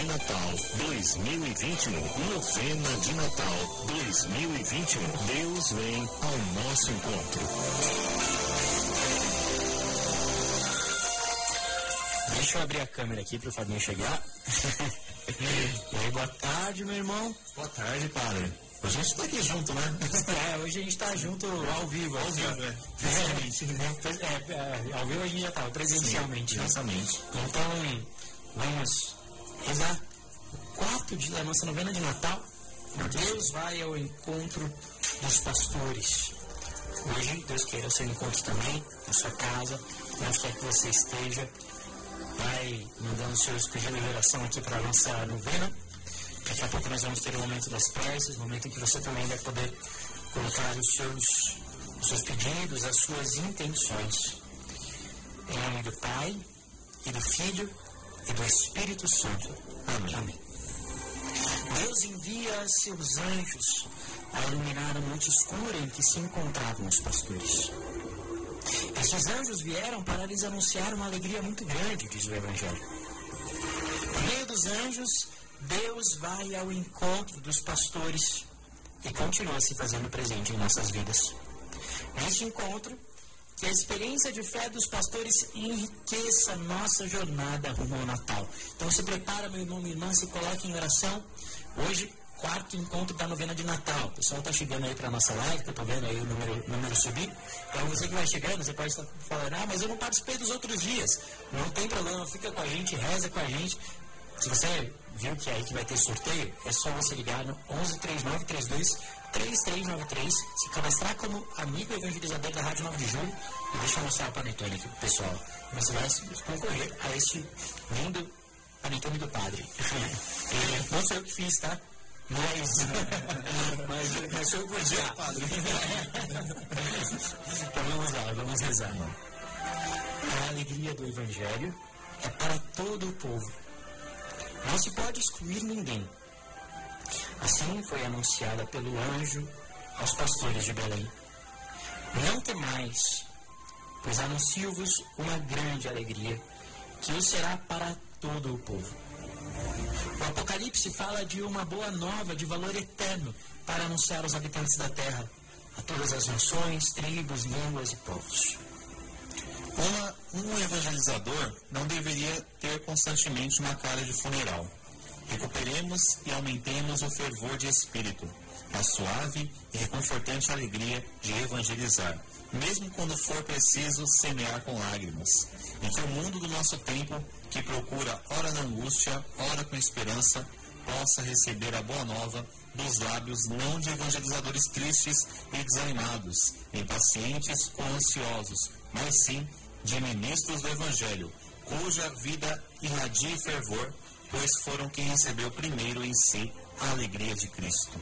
de Natal 2021. Novena de Natal 2021. Deus vem ao nosso encontro. Deixa eu abrir a câmera aqui para o Fabinho chegar. e aí, boa tarde, meu irmão. Boa tarde, padre. Hoje a gente está aqui junto, né? É, hoje a gente está junto ao vivo. Ao vivo, né? É, é, é, ao vivo a gente já estava, presencialmente. Sim, presencialmente. Então, vamos rezar quarto dia da nossa novena de Natal. Deus vai ao encontro dos pastores. Hoje, Deus queira o seu encontro também, na sua casa, onde quer que você esteja. Vai mandando seus pedidos de oração aqui para a nossa novena. Daqui a pouco nós vamos ter o momento das preces, o momento em que você também vai poder colocar os seus, os seus pedidos, as suas intenções. Em nome do Pai, e do Filho, e do Espírito Santo. Amém. Deus envia seus anjos a iluminar a noite escura em que se encontravam os pastores. Esses anjos vieram para lhes anunciar uma alegria muito grande, diz o Evangelho. No meio dos anjos, Deus vai ao encontro dos pastores e continua se fazendo presente em nossas vidas. Neste encontro, que a experiência de fé dos pastores enriqueça nossa jornada rumo ao Natal. Então se prepara, meu irmão, minha irmã, se coloque em oração. Hoje, quarto encontro da novena de Natal. O pessoal está chegando aí para a nossa live, que eu estou vendo aí o número, número subir. Então você que vai chegando, você pode estar falando, ah, mas eu não participei dos outros dias. Não tem problema, fica com a gente, reza com a gente. Se você viu que é aí que vai ter sorteio, é só você ligar no 113932 3393, se cadastrar como amigo evangelizador da Rádio 9 de Julho e deixa eu mostrar o panetone aqui pro pessoal. Você vai concorrer a este lindo panetone do padre. Não foi eu que fiz, tá? Mas, mas, mas foi por dia, padre. então vamos lá, vamos rezar. A alegria do Evangelho é para todo o povo. Não se pode excluir ninguém. Assim foi anunciada pelo anjo aos pastores de Belém. Não temais, pois anuncio-vos uma grande alegria, que o será para todo o povo. O Apocalipse fala de uma boa nova de valor eterno para anunciar aos habitantes da terra, a todas as nações, tribos, línguas e povos. Uma, um evangelizador não deveria ter constantemente uma cara de funeral. Recuperemos e aumentemos o fervor de espírito, a suave e reconfortante alegria de evangelizar, mesmo quando for preciso semear com lágrimas, em que o mundo do nosso tempo, que procura ora na angústia, ora com esperança, possa receber a boa nova dos lábios não de evangelizadores tristes e desanimados, impacientes ou ansiosos, mas sim de ministros do Evangelho, cuja vida irradia fervor, pois foram quem recebeu primeiro em si a alegria de Cristo.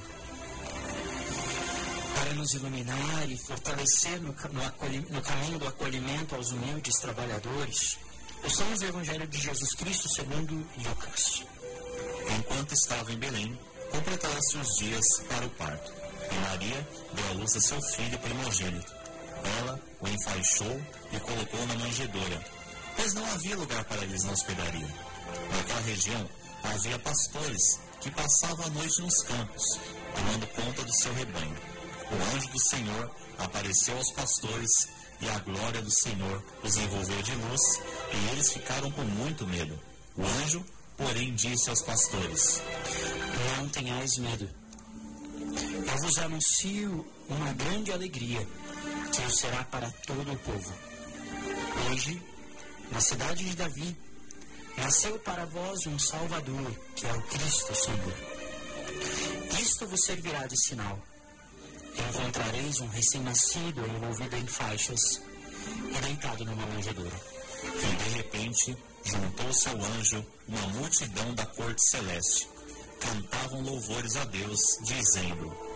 Para nos iluminar e fortalecer no, no, no caminho do acolhimento aos humildes trabalhadores, ouçamos o Evangelho de Jesus Cristo segundo Lucas. Enquanto estava em Belém, completaram-se os dias para o parto, e Maria deu à luz a seu filho primogênito. Ela o enfaixou e colocou na manjedoura, pois não havia lugar para eles na hospedaria. Naquela região havia pastores que passavam a noite nos campos, tomando conta do seu rebanho. O anjo do Senhor apareceu aos pastores e a glória do Senhor os envolveu de luz e eles ficaram com muito medo. O anjo, porém, disse aos pastores: Não tenhais medo. Eu vos anuncio uma grande alegria que o será para todo o povo. Hoje, na cidade de Davi, nasceu para vós um Salvador, que é o Cristo Senhor. Isto vos servirá de sinal. Encontrareis um recém-nascido envolvido em faixas e deitado numa manjedoura. E de repente juntou-se ao anjo uma multidão da corte celeste. Cantavam louvores a Deus, dizendo: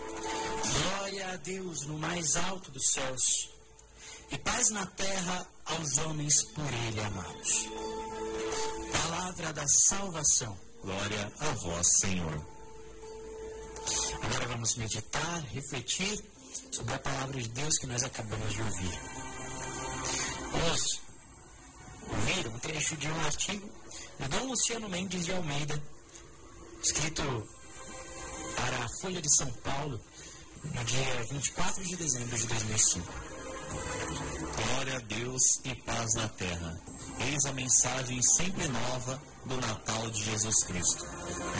Glória a Deus no mais alto dos céus e paz na terra aos homens por ele amados. Palavra da salvação. Glória a vós, Senhor. Agora vamos meditar, refletir sobre a palavra de Deus que nós acabamos de ouvir. Vamos ouvir um trecho de um artigo de Dom Luciano Mendes de Almeida, escrito para a Folha de São Paulo, no dia 24 de dezembro de 2005. Glória a Deus e paz na terra. Eis a mensagem sempre nova do Natal de Jesus Cristo.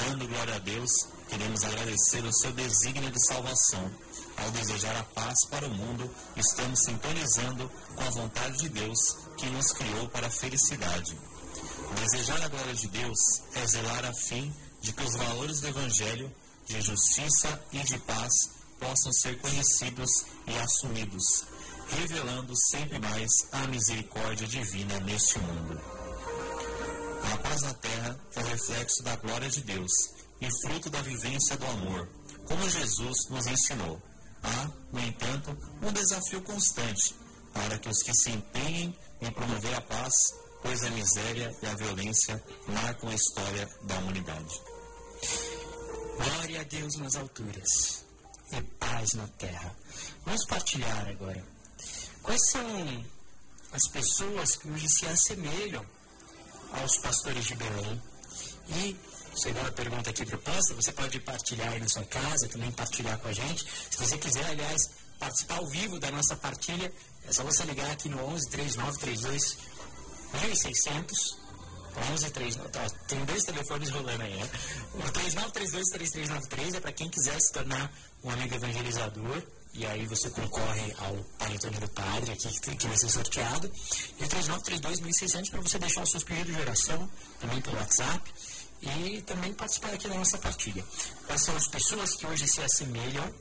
Dando glória a Deus, queremos agradecer o seu desígnio de salvação. Ao desejar a paz para o mundo, estamos sintonizando com a vontade de Deus que nos criou para a felicidade. Desejar a glória de Deus é zelar a fim de que os valores do Evangelho de justiça e de paz possam ser conhecidos e assumidos, revelando sempre mais a misericórdia divina neste mundo. A paz na terra é o reflexo da glória de Deus e fruto da vivência do amor, como Jesus nos ensinou. Há, no entanto, um desafio constante para que os que se empenhem em promover a paz, pois a miséria e a violência marcam a história da humanidade. Glória a Deus nas alturas e paz na terra. Vamos partilhar agora. Quais são as pessoas que hoje se assemelham aos pastores de Belém? E, segunda pergunta aqui proposta, você pode partilhar aí na sua casa, também partilhar com a gente. Se você quiser, aliás, participar ao vivo da nossa partilha, é só você ligar aqui no 11 3932 1600 11 3, tá, tem dois telefones rolando aí, né? O 3932-3393 é para quem quiser se tornar um amigo evangelizador. E aí você concorre ao panetone do padre aqui que vai ser sorteado. E o 3932-1600 para você deixar os seus pedidos de oração também pelo WhatsApp. E também participar aqui da nossa partilha. Quais são as pessoas que hoje se assemelham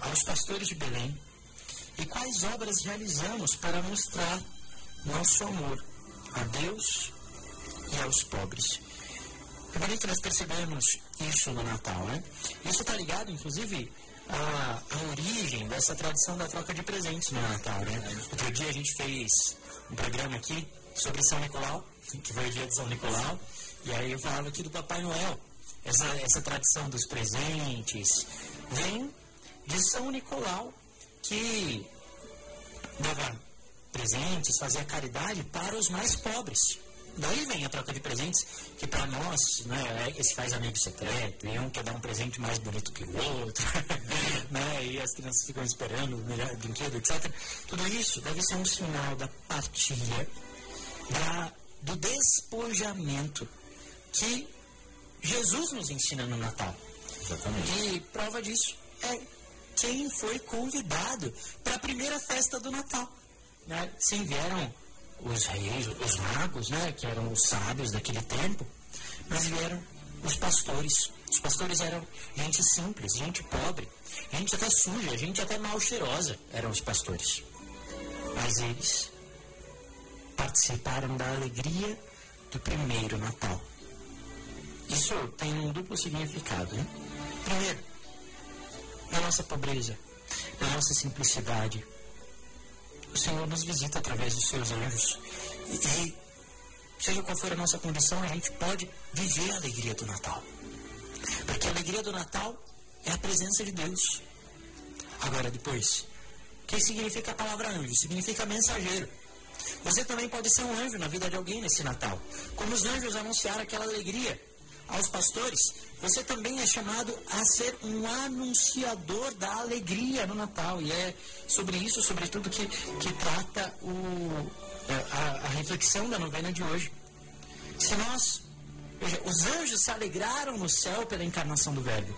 aos pastores de Belém? E quais obras realizamos para mostrar nosso amor a Deus e aos pobres. É bonito nós percebemos isso no Natal, né? Isso está ligado, inclusive, à, à, origem dessa tradição da troca de presentes no Natal, né? Outro dia a gente fez um programa aqui sobre São Nicolau, que foi o dia de São Nicolau, e aí eu falava aqui do Papai Noel. Essa, essa tradição dos presentes vem de São Nicolau, que dava presentes, fazia caridade para os mais pobres. Daí vem a troca de presentes, que para nós, né, esse faz amigo secreto, e um quer dar um presente mais bonito que o outro, né, e as crianças ficam esperando o melhor brinquedo, etc. Tudo isso deve ser um sinal da partilha, da, do despojamento que Jesus nos ensina no Natal. Exatamente. E prova disso é quem foi convidado para a primeira festa do Natal. Né? Sim, vieram os reis, os magos, né, que eram os sábios daquele tempo, mas vieram os pastores. Os pastores eram gente simples, gente pobre, gente até suja, gente até mal cheirosa, eram os pastores. Mas eles participaram da alegria do primeiro Natal. Isso tem um duplo significado. Né? Primeiro, na nossa pobreza, na nossa simplicidade, o Senhor nos visita através dos seus anjos. E, seja qual for a nossa condição, a gente pode viver a alegria do Natal. Porque a alegria do Natal é a presença de Deus. Agora, depois, o que significa a palavra anjo? Significa mensageiro. Você também pode ser um anjo na vida de alguém nesse Natal. Como os anjos anunciaram aquela alegria aos pastores, você também é chamado a ser um anunciador da alegria no Natal. E é sobre isso, sobretudo, que, que trata o, a, a reflexão da novena de hoje. Se nós. Veja, os anjos se alegraram no céu pela encarnação do Verbo.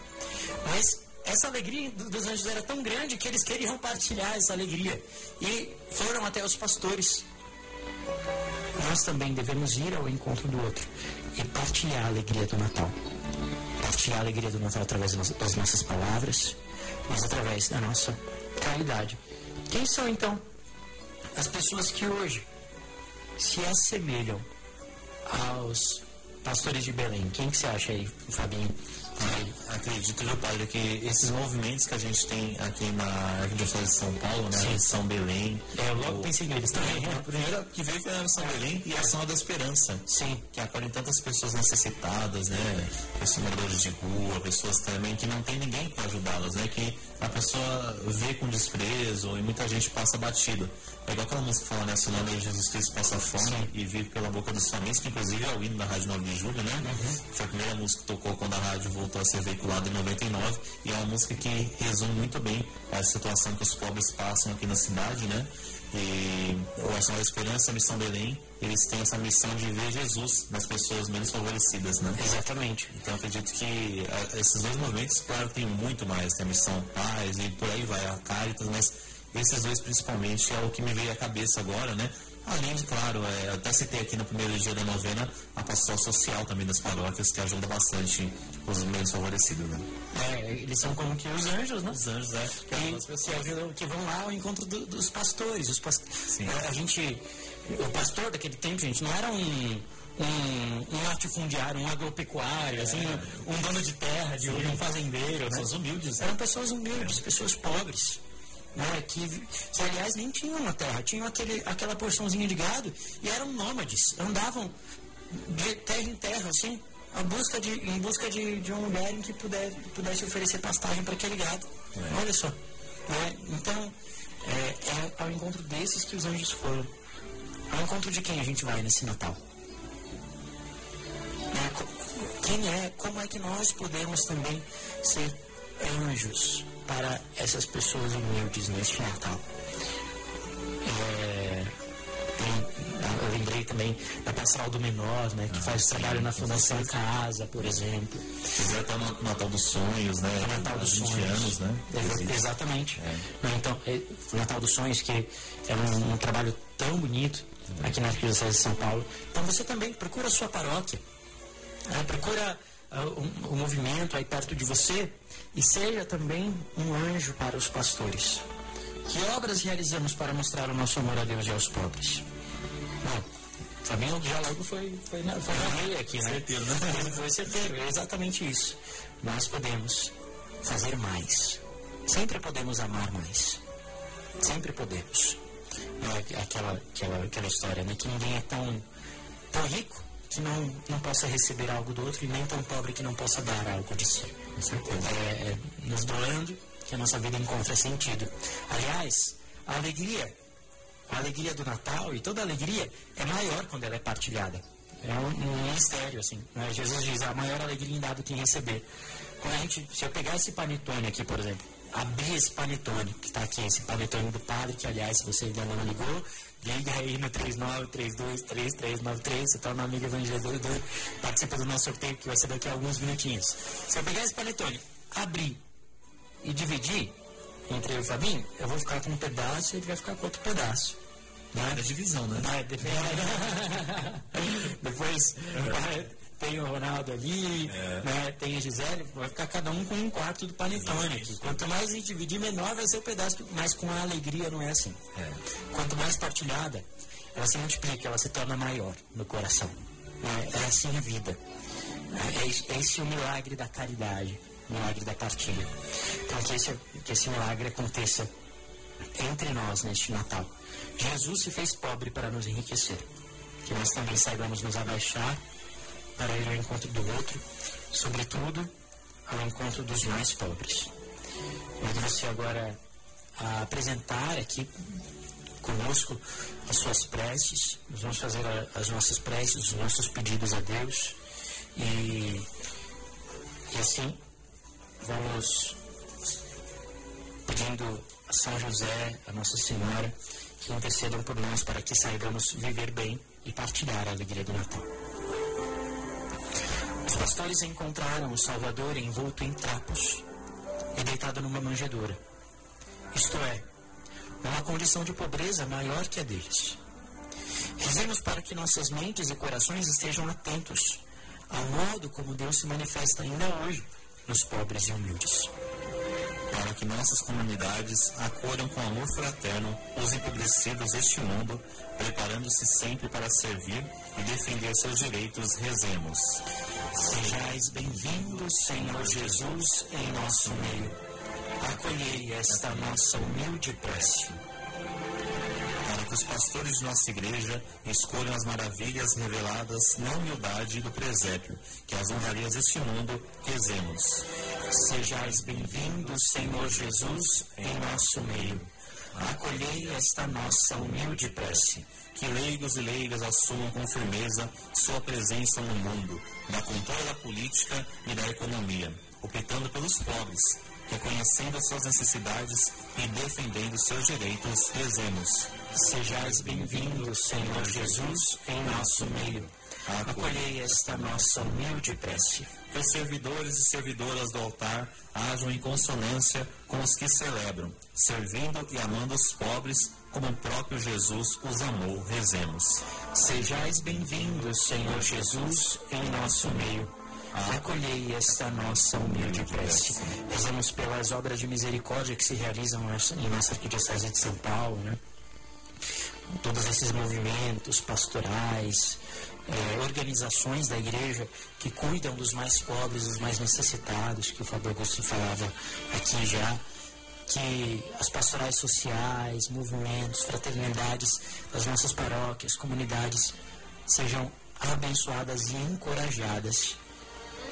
Mas essa alegria dos anjos era tão grande que eles queriam partilhar essa alegria. E foram até os pastores. Nós também devemos ir ao encontro do outro e partilhar a alegria do Natal. Partilhar a alegria do Natal através das nossas palavras, mas através da nossa caridade. Quem são então as pessoas que hoje se assemelham aos pastores de Belém? Quem que você acha aí, Fabinho? Acredito, viu, padre, que esses movimentos que a gente tem aqui na Arquidiocese de São Paulo, né? Sim. São Belém. É, eu logo o... pensei neles também. A primeira que veio foi a São Belém e a Ação da Esperança. Sim. Que acolhem tantas pessoas necessitadas, né? Pessoas de rua, pessoas também que não tem ninguém para ajudá-las, né? Que a pessoa vê com desprezo e muita gente passa batido. É igual aquela música que fala, né? Se o nome de Jesus Cristo passa fome e vive pela boca dos famintos, que inclusive é o hino da Rádio 9 de Julho, né? Uhum. Foi a primeira música que tocou quando a rádio voltou a ser veiculada em 99 e é uma música que resume muito bem a situação que os pobres passam aqui na cidade, né? E o Ação da Esperança, a Missão Belém, eles têm essa missão de ver Jesus nas pessoas menos favorecidas, né? Exatamente. Então acredito que a, esses dois movimentos, claro, tem muito mais, tem a Missão Paz e por aí vai, a Caritas, mas esses dois principalmente é o que me veio à cabeça agora, né? Além de, claro, é, até citei aqui no primeiro dia da novena a pastoral social também das paróquias, que ajuda bastante os menos favorecidos, né? É, eles são como que os anjos, né? Os anjos, é. Que, que, que, ajudam, que vão lá ao encontro do, dos pastores. Os past... É, a gente, o pastor daquele tempo, gente, não era um um, um latifundiário, um agropecuário, assim, é. um, um, dono de terra, de um fazendeiro. Né? Pessoas né? humildes. Eram pessoas humildes, é. pessoas pobres né, que, que aliás nem tinham uma terra, tinham aquele, aquela porçãozinha de gado e eram nômades, andavam de terra em terra, assim, a busca de, em busca de, de um lugar em que puder, pudesse oferecer pastagem para aquele gado. É. Olha só. Né? Então, é, é ao encontro desses que os anjos foram. Ao encontro de quem a gente vai nesse Natal? É, quem é, como é que nós podemos também ser anjos para essas pessoas humildes neste Natal. É, também da Pastoral do Menor, né, que ah, faz sim, trabalho na Fundação Casa, por exemplo. Fizer até no Natal dos Sonhos, né? O Natal dos Sonhos. anos, né? É, exatamente. É. Então, é, o Natal dos Sonhos, que é um, um trabalho tão bonito aqui na Arquidiocese de São Paulo. Então, você também procura a sua paróquia. Né, procura uh, um, um movimento aí perto de você e seja também um anjo para os pastores. Que obras realizamos para mostrar o nosso amor a Deus e aos pobres? Bom, Fabinho já logo foi, foi, na, foi na meia aqui, né? Certeiro, né? Foi certeiro, é exatamente isso. Nós podemos fazer mais. Sempre podemos amar mais. Sempre podemos. É aquela, aquela, aquela história, né? Que ninguém é tão, tão rico que não, não possa receber algo do outro e nem tão pobre que não possa dar algo de si. É, é nos doando que a nossa vida encontra sentido. Aliás, a alegria, a alegria do Natal e toda alegria é maior quando ela é partilhada. É um, um mistério, assim. Né? Jesus diz, a maior alegria em dado quem receber. Quando a gente, se eu pegar esse panetone aqui, por exemplo, abrir esse panetone, que está aqui, esse panetone do padre, que aliás, se você ainda não ligou, liga aí no 39323393, você torna tá amigo evangelizador, participa do nosso sorteio que vai ser daqui a alguns minutinhos. Se eu pegar esse panetone, abrir e dividir entre eu e o Fabinho, eu vou ficar com um pedaço e ele vai ficar com outro pedaço. Né? É divisão, né? É, depois, depois tem o Ronaldo ali, é. né, tem a Gisele, vai ficar cada um com um quarto do panetone aqui. Quanto mais a gente dividir, menor vai ser o pedaço, mas com a alegria não é assim. É. Quanto mais partilhada, ela se multiplica, ela se torna maior no coração. É, é assim a vida. É, é esse o milagre da caridade, milagre da partilha. Então que esse, que esse milagre aconteça entre nós neste Natal. Jesus se fez pobre para nos enriquecer. Que nós também saibamos nos abaixar para ir ao encontro do outro, sobretudo ao encontro dos mais pobres. Convido você agora a apresentar aqui conosco as suas preces, nós vamos fazer as nossas preces, os nossos pedidos a Deus e, e assim vamos pedindo a São José, a Nossa Senhora, que intercedam por nós para que saibamos viver bem e partilhar a alegria do Natal. Os pastores encontraram o Salvador envolto em trapos e deitado numa manjedoura. Isto é, uma condição de pobreza maior que a deles. Rezemos para que nossas mentes e corações estejam atentos ao modo como Deus se manifesta ainda hoje nos pobres e humildes. Para que nossas comunidades acolham com amor fraterno os empobrecidos deste mundo, preparando-se sempre para servir e defender seus direitos, rezemos. Sejais bem-vindos, Senhor Jesus, em nosso meio. Acolhei esta nossa humilde prece que os pastores de nossa igreja escolham as maravilhas reveladas na humildade do presépio, que as honrarias deste mundo rezemos. Sejais bem-vindos, Senhor Jesus, em nosso meio. Acolhei esta nossa humilde prece. Que leigos e leigas assumam com firmeza sua presença no mundo, na controle da política e da economia, optando pelos pobres, reconhecendo suas necessidades e defendendo seus direitos, rezemos. Sejais bem-vindos, Senhor Jesus, em nosso meio. Acolhei esta nossa humilde prece. Que os servidores e servidoras do altar hajam em consonância com os que celebram, servindo e amando os pobres, como o próprio Jesus os amou. Rezemos. Sejais bem-vindos, Senhor Jesus, em nosso meio. Acolhei esta nossa humilde prece. Rezamos pelas obras de misericórdia que se realizam em nossa Arquidiocese de São Paulo, né? Todos esses movimentos pastorais, eh, organizações da igreja que cuidam dos mais pobres, dos mais necessitados, que o Fábio Augusto falava aqui já, que as pastorais sociais, movimentos, fraternidades das nossas paróquias, comunidades sejam abençoadas e encorajadas.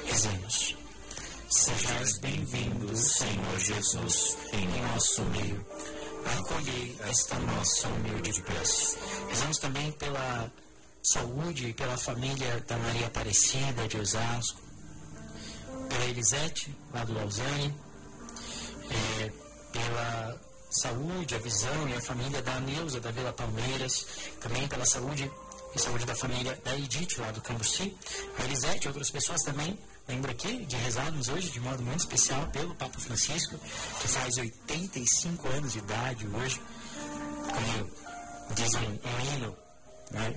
Rezemos. Sejais bem-vindos, Senhor Jesus, em nosso meio. Acolhei esta nossa humilde prece. Rezamos também pela saúde e pela família da Maria Aparecida de Osasco, pela Elisete, lá do Lausanne, é, pela saúde, a visão e a família da Neuza, da Vila Palmeiras, também pela saúde e saúde da família da Edith, lá do Cambuci, a Elisete e outras pessoas também. Lembro aqui de rezarmos hoje de modo muito especial pelo Papa Francisco, que faz 85 anos de idade hoje, como diz um, um hino, né?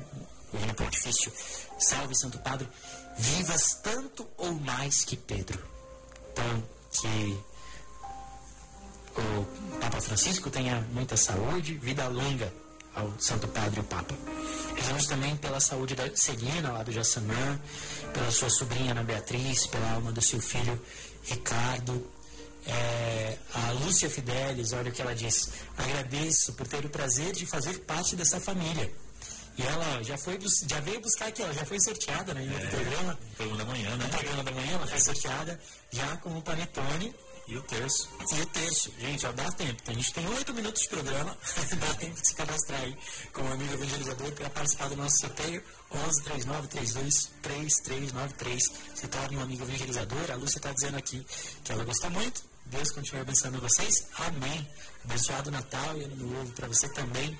o hino pontifício, salve Santo Padre, vivas tanto ou mais que Pedro. Então, que o Papa Francisco tenha muita saúde, vida longa ao Santo Padre o Papa. Rezamos também pela saúde da Celina, lá do Jassamã, pela sua sobrinha Ana Beatriz, pela alma do seu filho Ricardo. É, a Lúcia Fidelis, olha o que ela diz. Agradeço por ter o prazer de fazer parte dessa família. E ela já foi já veio buscar aqui, ela já foi sorteada né, no é, programa. Programa da manhã, né? No programa da manhã, ela foi sorteada já com o panetone e o terço. E o terço. Gente, ó, dá tempo. A gente tem oito minutos de programa. dá tempo de se cadastrar aí como amigo evangelizador para participar do nosso sorteio. 11 39 32 3393. Se torne um amigo evangelizador. A Lúcia está dizendo aqui que ela gosta muito. Deus continue abençoando vocês. Amém. Abençoado Natal e Ano Novo para você também.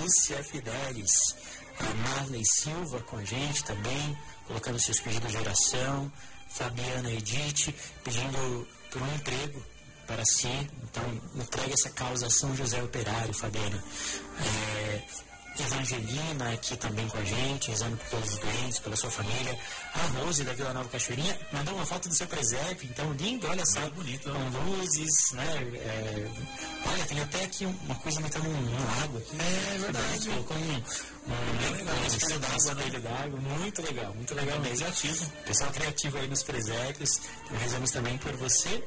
Lúcia Fidelis. A Marley Silva com a gente também, colocando seus pedidos de oração. Fabiana Edith pedindo por um emprego para si. Então, entregue essa causa a São José Operário, Fabiana. É, Evangelina aqui também com a gente, rezando por todos os doentes, pela sua família. A Rose da Vila Nova Cachoeirinha mandou uma foto do seu presépio, então lindo, olha só. bonito. Com luzes, né? É, olha, tem até aqui uma coisa metendo um, um lago. Aqui. É verdade. Colocou um, um, um, legal, um espelho d'água, né? d'água. Muito legal, muito legal mesmo. Criativo. Pessoal criativo aí nos presépios. Então, rezamos também por você,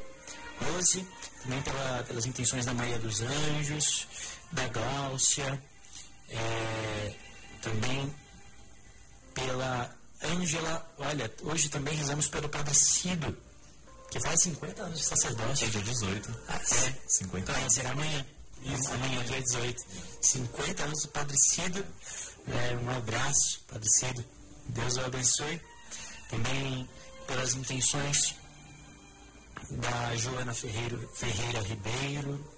Rose, também pela, pelas intenções da Maria dos Anjos, da Gláucia é, também pela Ângela. Olha, hoje também rezamos pelo Padre Cido, que faz 50 anos de sacerdócio. É dia 18. Ah, é, 50 anos. Será amanhã. Isso. Amanhã, dia 18. 50 anos do Padre Cido. É, um abraço, Padre Cido. Deus o abençoe. Também pelas intenções da Joana Ferreiro, Ferreira Ribeiro,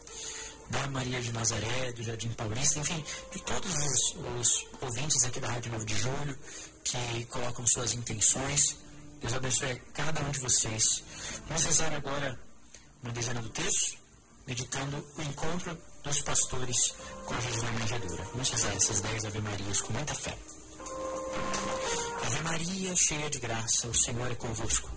da Maria de Nazaré, do Jardim Paulista, enfim, de todos os, os ouvintes aqui da Rádio 9 de Julho que colocam suas intenções. Deus abençoe cada um de vocês. Vamos rezar agora uma dezena do texto, meditando o encontro dos pastores com Jesus na manjedoura. Vamos rezar essas dez Ave Marias com muita fé. Ave Maria, cheia de graça, o Senhor é convosco.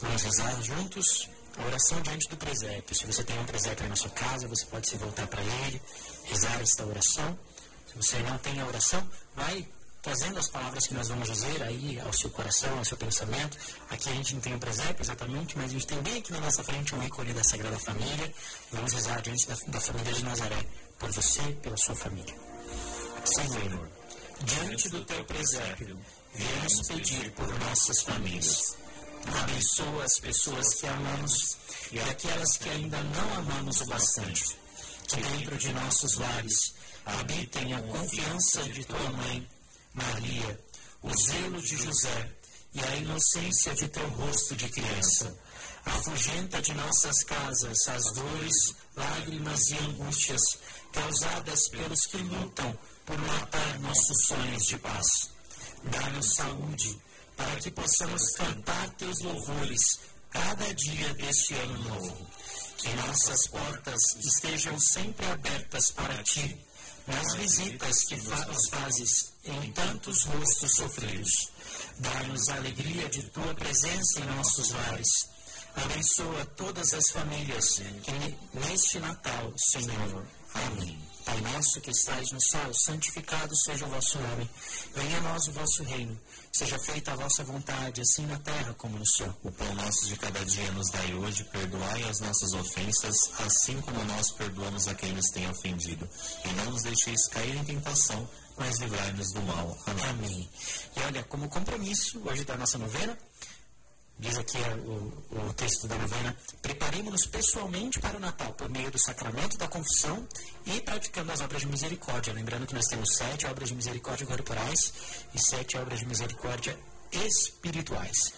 Vamos rezar juntos a oração diante do presépio. Se você tem um presépio na sua casa, você pode se voltar para ele, rezar esta oração. Se você não tem a oração, vai trazendo as palavras que nós vamos dizer aí ao seu coração, ao seu pensamento. Aqui a gente não tem um presépio exatamente, mas a gente tem bem aqui na nossa frente um ícone da Sagrada Família. Vamos rezar diante da, da família de Nazaré, por você pela sua família. Senhor, diante do teu presépio, viemos pedir por nossas famílias. Abençoa as pessoas que amamos e aquelas que ainda não amamos o bastante. Que dentro de nossos lares habitem a confiança de tua mãe, Maria, o zelo de José e a inocência de teu rosto de criança. Afugenta de nossas casas as dores, lágrimas e angústias causadas pelos que lutam por matar nossos sonhos de paz. Dá-nos saúde para que possamos cantar teus louvores cada dia deste ano novo. Que nossas portas estejam sempre abertas para ti, nas visitas que nos fazes em tantos rostos sofridos. Dá-nos a alegria de tua presença em nossos lares. Abençoa todas as famílias que neste Natal, Senhor. Amém. Pai nosso que estais no céu, santificado seja o vosso nome. Venha a nós o vosso reino. Seja feita a vossa vontade, assim na terra como no céu. O pão nosso de cada dia nos dai hoje, perdoai as nossas ofensas, assim como nós perdoamos a quem nos tem ofendido. E não nos deixeis cair em tentação, mas livrai-nos do mal. Amém. Amém. E olha, como compromisso hoje da nossa novena, diz aqui o, o texto da novena, preparemos-nos pessoalmente para o Natal, por meio do sacramento da confissão e praticando as obras de misericórdia. Lembrando que nós temos sete obras de misericórdia corporais e sete obras de misericórdia espirituais.